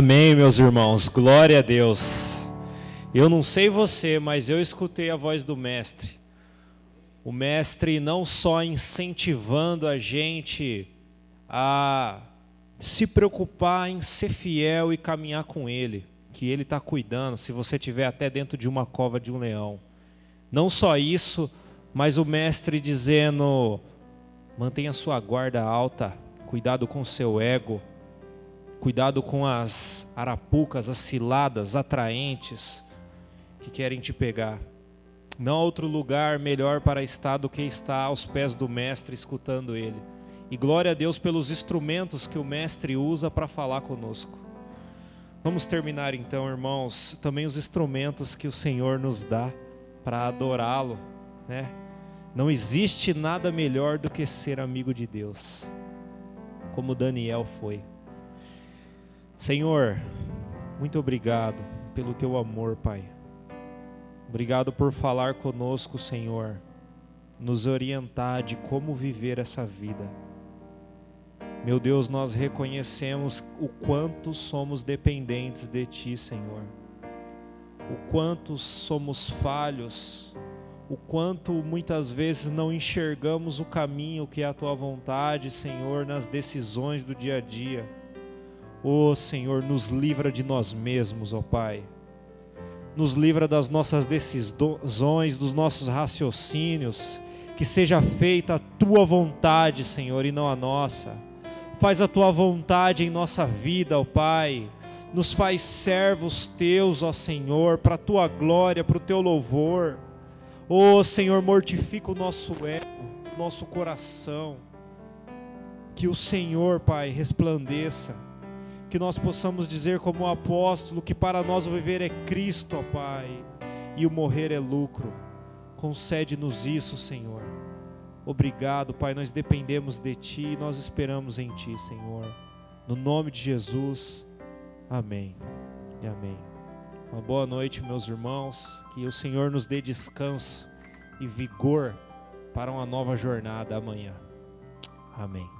Amém, meus irmãos. Glória a Deus. Eu não sei você, mas eu escutei a voz do mestre. O mestre não só incentivando a gente a se preocupar em ser fiel e caminhar com ele, que ele está cuidando, se você estiver até dentro de uma cova de um leão. Não só isso, mas o mestre dizendo: mantenha sua guarda alta, cuidado com seu ego, Cuidado com as arapucas, as ciladas atraentes que querem te pegar. Não há outro lugar melhor para estar do que estar aos pés do Mestre escutando Ele. E glória a Deus pelos instrumentos que o Mestre usa para falar conosco. Vamos terminar então, irmãos, também os instrumentos que o Senhor nos dá para adorá-lo, né? Não existe nada melhor do que ser amigo de Deus, como Daniel foi. Senhor, muito obrigado pelo teu amor, Pai. Obrigado por falar conosco, Senhor, nos orientar de como viver essa vida. Meu Deus, nós reconhecemos o quanto somos dependentes de Ti, Senhor. O quanto somos falhos, o quanto muitas vezes não enxergamos o caminho que é a Tua vontade, Senhor, nas decisões do dia a dia. Ó oh, Senhor, nos livra de nós mesmos, ó oh, Pai. Nos livra das nossas decisões, dos nossos raciocínios. Que seja feita a tua vontade, Senhor, e não a nossa. Faz a tua vontade em nossa vida, ó Pai. Nos faz servos teus, ó Senhor, para a tua glória, para o teu louvor. Ó Senhor, mortifica o nosso ego, nosso coração. Que o Senhor, Pai, resplandeça que nós possamos dizer como apóstolo que para nós o viver é Cristo, ó Pai, e o morrer é lucro. Concede-nos isso, Senhor. Obrigado, Pai, nós dependemos de Ti e nós esperamos em Ti, Senhor. No nome de Jesus, amém e amém. Uma boa noite, meus irmãos. Que o Senhor nos dê descanso e vigor para uma nova jornada amanhã. Amém.